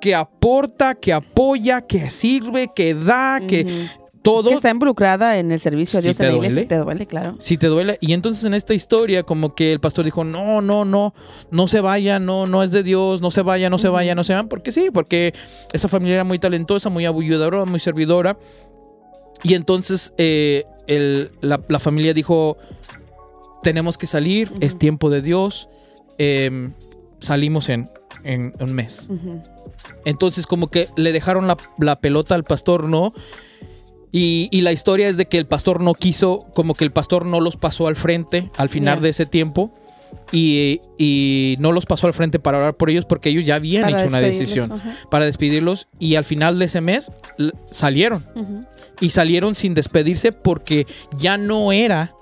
que aporta, que apoya, que sirve, que da, que Ujú. todo. Que está involucrada en el servicio a Dios en la iglesia. duele. Te duele, claro. Si te duele. Y entonces en esta historia, como que el pastor dijo: No, no, no, no se vaya, no, no es de Dios, no se vaya, no se vaya, no se van. Porque sí, porque esa familia era muy talentosa, muy abulladora, muy servidora. Y entonces eh, el- la, la familia dijo: Tenemos que salir, Ujú. es tiempo de Dios. Em, salimos en, en un mes. Entonces como que le dejaron la, la pelota al pastor, ¿no? Y, y la historia es de que el pastor no quiso, como que el pastor no los pasó al frente al final de ese tiempo. Y, y no los pasó al frente para orar por ellos porque ellos ya habían Para hecho una decisión ajá. para despedirlos. Y al final de ese mes salieron. Y salieron sin despedirse porque ya no era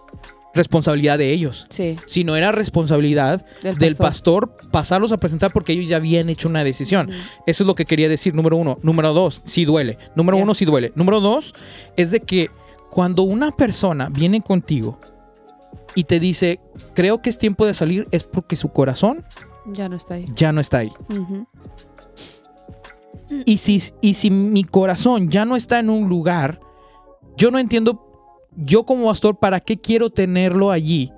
responsabilidad de ellos, Sí, sino era responsabilidad del, del pastor pasarlos a presentar porque ellos ya habían hecho una decisión. Eso es lo que quería decir, número uno. Número dos, sí duele. Número uno, sí duele. Número dos, es de que cuando una persona viene contigo y te dice, creo que es tiempo de salir, es porque su corazón Ya no está ahí. ya no está ahí. Y si, y si mi corazón ya no está en un lugar, yo no entiendo, yo como pastor, ¿para qué quiero tenerlo allí?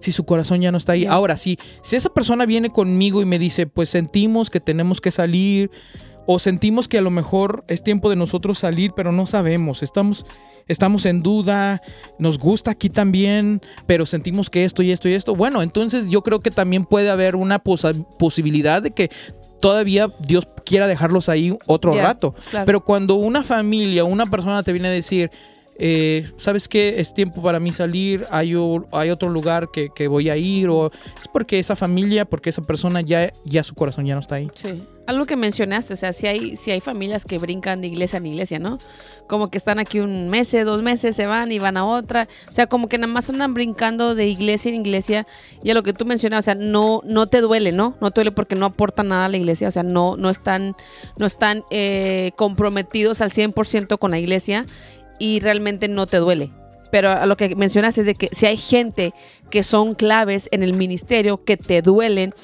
Si su corazón ya no está ahí. Ahora, si, si esa persona viene conmigo y me dice, pues sentimos que tenemos que salir, o sentimos que a lo mejor es tiempo de nosotros salir, pero no sabemos, estamos, estamos en duda, nos gusta aquí también, pero sentimos que esto y esto y esto, bueno, entonces yo creo que también puede haber una posibilidad de que todavía Dios quiera dejarlos ahí otro rato. claro. Pero cuando una familia, una persona te viene a decir, eh, ¿sabes qué? Es tiempo para mí salir, hay, otro lugar que, voy a ir, o es porque esa familia, porque esa persona ya, ya su corazón ya no está ahí. Sí. Algo que mencionaste, o sea, si hay, si hay familias que brincan de iglesia en iglesia, ¿no? Como que están aquí un mes, dos meses, se van y van a otra. O sea, como que nada más andan brincando de iglesia en iglesia. Y a lo que tú mencionabas, o sea, no, no te duele, ¿no? No te duele porque no aportan nada a la iglesia. O sea, no, no están, no están eh, comprometidos al 100% con la iglesia y realmente no te duele. Pero a lo que mencionas es de que si hay gente que son claves en el ministerio, que te duelen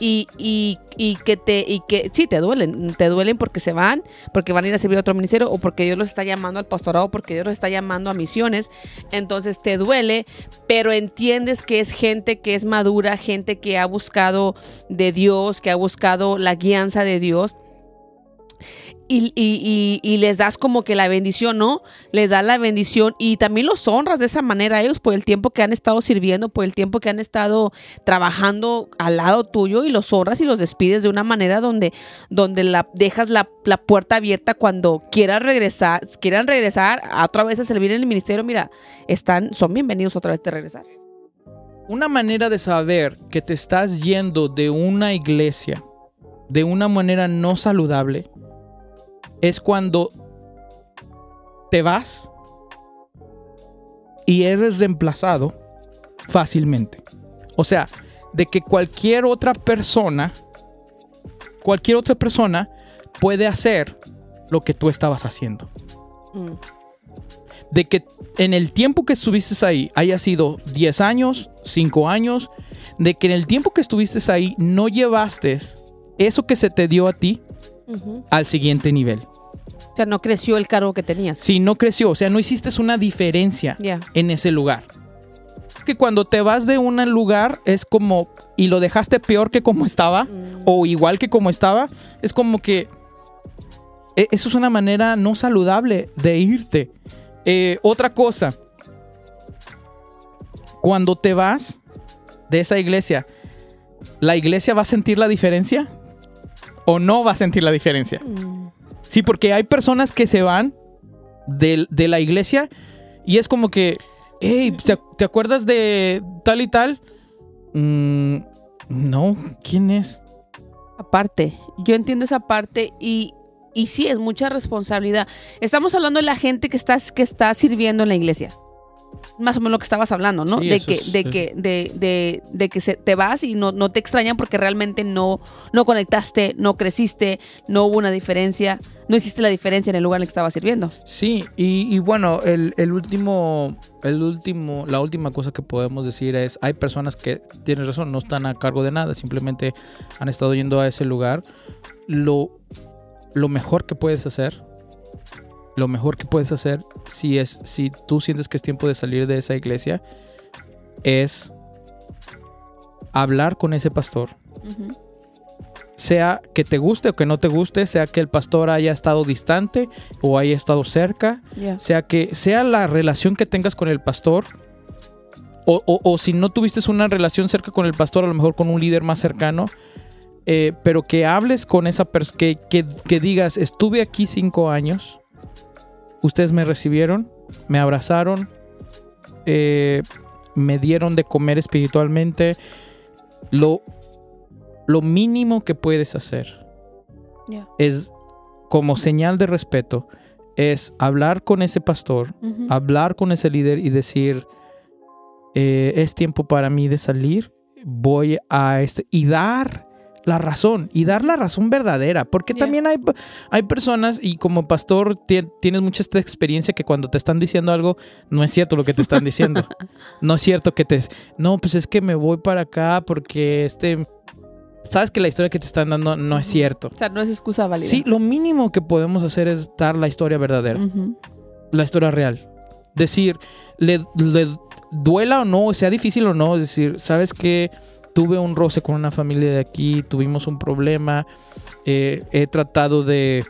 y, y, que te y que sí te duelen, te duelen porque se van, porque van a ir a servir a otro ministerio o porque Dios los está llamando al pastorado, porque Dios los está llamando a misiones, entonces te duele, pero entiendes que es gente que es madura, gente que ha buscado de Dios, que ha buscado la guianza de Dios. Y, les das como que la bendición, ¿no? Les das la bendición y también los honras de esa manera a ellos por el tiempo que han estado sirviendo, por el tiempo que han estado trabajando al lado tuyo y los honras y los despides de una manera donde, donde la, dejas la, la puerta abierta cuando quieran regresar, quieran regresar a otra vez a servir en el ministerio, mira, están, son bienvenidos otra vez de regresar. Una manera de saber que te estás yendo de una iglesia de una manera no saludable es cuando te vas y eres reemplazado fácilmente. O sea, de que cualquier otra persona, cualquier otra persona puede hacer lo que tú estabas haciendo. Mm, De que en el tiempo que estuviste ahí, haya sido 10 años, 5 años, de que en el tiempo que estuviste ahí no llevaste eso que se te dio a ti al siguiente nivel. O sea, no creció el cargo que tenías. Si no creció, o sea, no hiciste una diferencia en ese lugar. Que cuando te vas de un lugar es como y lo dejaste peor que como estaba Mm, o igual que como estaba, es como que e- eso es una manera no saludable de irte. Eh, otra cosa, cuando te vas de esa iglesia, ¿la iglesia va a sentir la diferencia? ¿O no va a sentir la diferencia? mm, Sí, porque hay personas que se van del- de, la iglesia y es como que, hey, ¿te, te acuerdas de tal y tal? Mm, no, ¿quién es? Aparte, yo entiendo esa parte y, y sí, es mucha responsabilidad. Estamos hablando de la gente que está, que está sirviendo en la iglesia. Más o menos lo que estabas hablando, ¿no? Sí, de, que, es- de, es- que, de, de, de que se, te vas y no, no te extrañan porque realmente no, no conectaste, no creciste, no hubo una diferencia, no hiciste la diferencia en el lugar en el que estabas sirviendo. Sí, y, y bueno, el, el último, el último, la última cosa que podemos decir es, hay personas que, tienes razón, no están a cargo de nada, simplemente han estado yendo a ese lugar. Lo, lo mejor que puedes hacer, lo mejor que puedes hacer si es si tú sientes que es tiempo de salir de esa iglesia es hablar con ese pastor. Sea que te guste o que no te guste, sea que el pastor haya estado distante o haya estado cerca, sea que sea la relación que tengas con el pastor, o, o- o si no tuviste una relación cerca con el pastor, a lo mejor con un líder más cercano, eh, pero que hables con esa persona, que, que- que digas, estuve aquí cinco años, ustedes me recibieron, me abrazaron, eh, me dieron de comer espiritualmente, lo, lo mínimo que puedes hacer es como señal de respeto, es hablar con ese pastor, hablar con ese líder y decir, eh, es tiempo para mí de salir, voy a este, y dar la razón, y dar la razón verdadera, porque también hay, hay personas, y como pastor ti- tienes mucha esta experiencia que cuando te están diciendo algo, no es cierto lo que te están diciendo, no es cierto que te, no, pues es que me voy para acá porque este, sabes que la historia que te están dando no es cierto. O sea, no es excusa válida. Sí, lo mínimo que podemos hacer es dar la historia verdadera, la historia real. Decir, le, le duela o no, sea difícil o no, es decir, sabes que tuve un roce con una familia de aquí, tuvimos un problema, eh, he tratado de,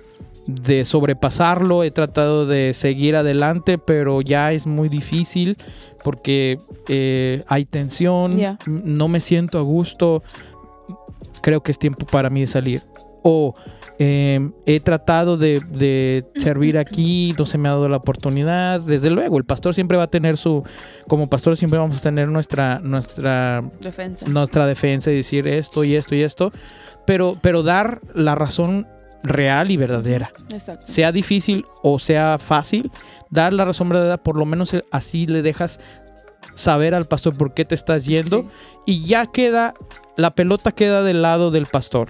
de sobrepasarlo, he tratado de seguir adelante, pero ya es muy difícil porque eh, hay tensión, no me siento a gusto, creo que es tiempo para mí de salir. O eh, he tratado de, de servir aquí, no se me ha dado la oportunidad. Desde luego, el pastor siempre va a tener su, como pastor siempre vamos a tener nuestra, nuestra, Defensa. nuestra defensa y decir esto y esto y esto, pero, pero dar la razón real y verdadera. Exacto. Sea difícil o sea fácil, dar la razón verdadera, por lo menos así le dejas saber al pastor por qué te estás yendo Sí. y ya queda, la pelota queda del lado del pastor.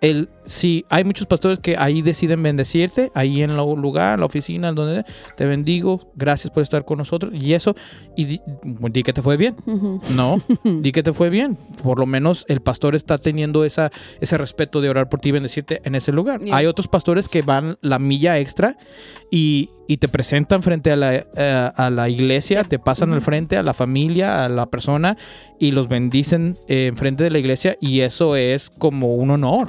El, sí, hay muchos pastores que ahí deciden bendecirte, ahí en el lugar, en la oficina, en donde te bendigo, gracias por estar con nosotros y eso, y di, di que te fue bien. No, di que te fue bien. Por lo menos el pastor está teniendo esa, ese respeto de orar por ti y bendecirte en ese lugar. Yeah. Hay otros pastores que van la milla extra y, y te presentan frente a la, eh, a la iglesia, te pasan al frente a la familia, a la persona y los bendicen eh, en frente de la iglesia y eso es como un honor.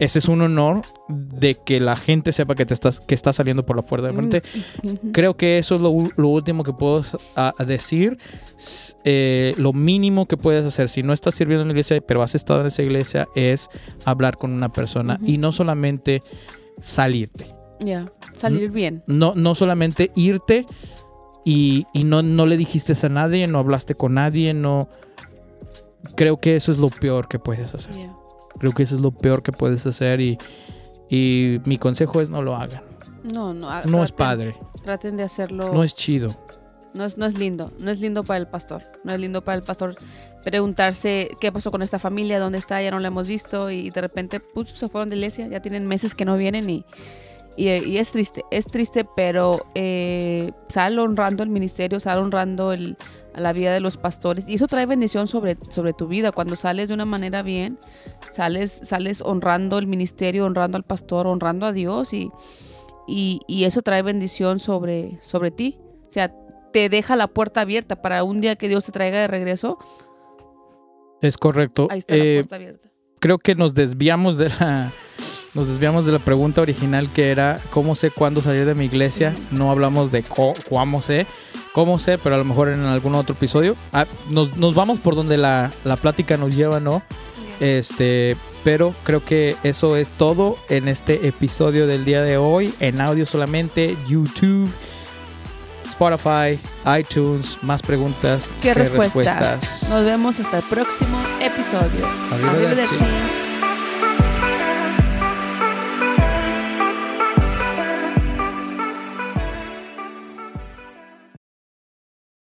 Ese es un honor de que la gente sepa que te estás que estás saliendo por la puerta de frente. Ujú. Creo que eso es lo, último que puedo s- a- a decir. Eh, lo mínimo que puedes hacer si no estás sirviendo en la iglesia, pero has estado en esa iglesia, es hablar con una persona y no solamente salirte. Ya. Salir bien. No, no solamente irte y, y no, no le dijiste a nadie, no hablaste con nadie, no. Creo que eso es lo peor que puedes hacer. Creo que eso es lo peor que puedes hacer y, y mi consejo es no lo hagan. No, no. ah, No es padre, Traten de hacerlo. no es chido. No es, no es lindo, no es lindo para el pastor, no es lindo para el pastor preguntarse qué pasó con esta familia, dónde está, ya no la hemos visto y de repente puch, se fueron de iglesia, ya tienen meses que no vienen y, y, y es triste, es triste, pero eh, sal honrando el ministerio, sal honrando el, la vida de los pastores y eso trae bendición sobre, sobre tu vida, cuando sales de una manera bien, sales, sales honrando el ministerio, honrando al pastor, honrando a Dios y, y, y eso trae bendición sobre, sobre ti. O sea, te deja la puerta abierta para un día que Dios te traiga de regreso. Es correcto. Ahí está la Eh, puerta abierta. creo que nos desviamos de la nos desviamos de la pregunta original que era cómo sé cuándo salir de mi iglesia. No hablamos de cómo sé, cómo sé, pero a lo mejor en algún otro episodio. Ah, nos, nos vamos por donde la, la plática nos lleva, ¿no? Este, pero creo que eso es todo en este episodio del día de hoy. En audio solamente, YouTube, Spotify, iTunes, más preguntas ¿Qué que respuestas? Nos vemos hasta el próximo episodio.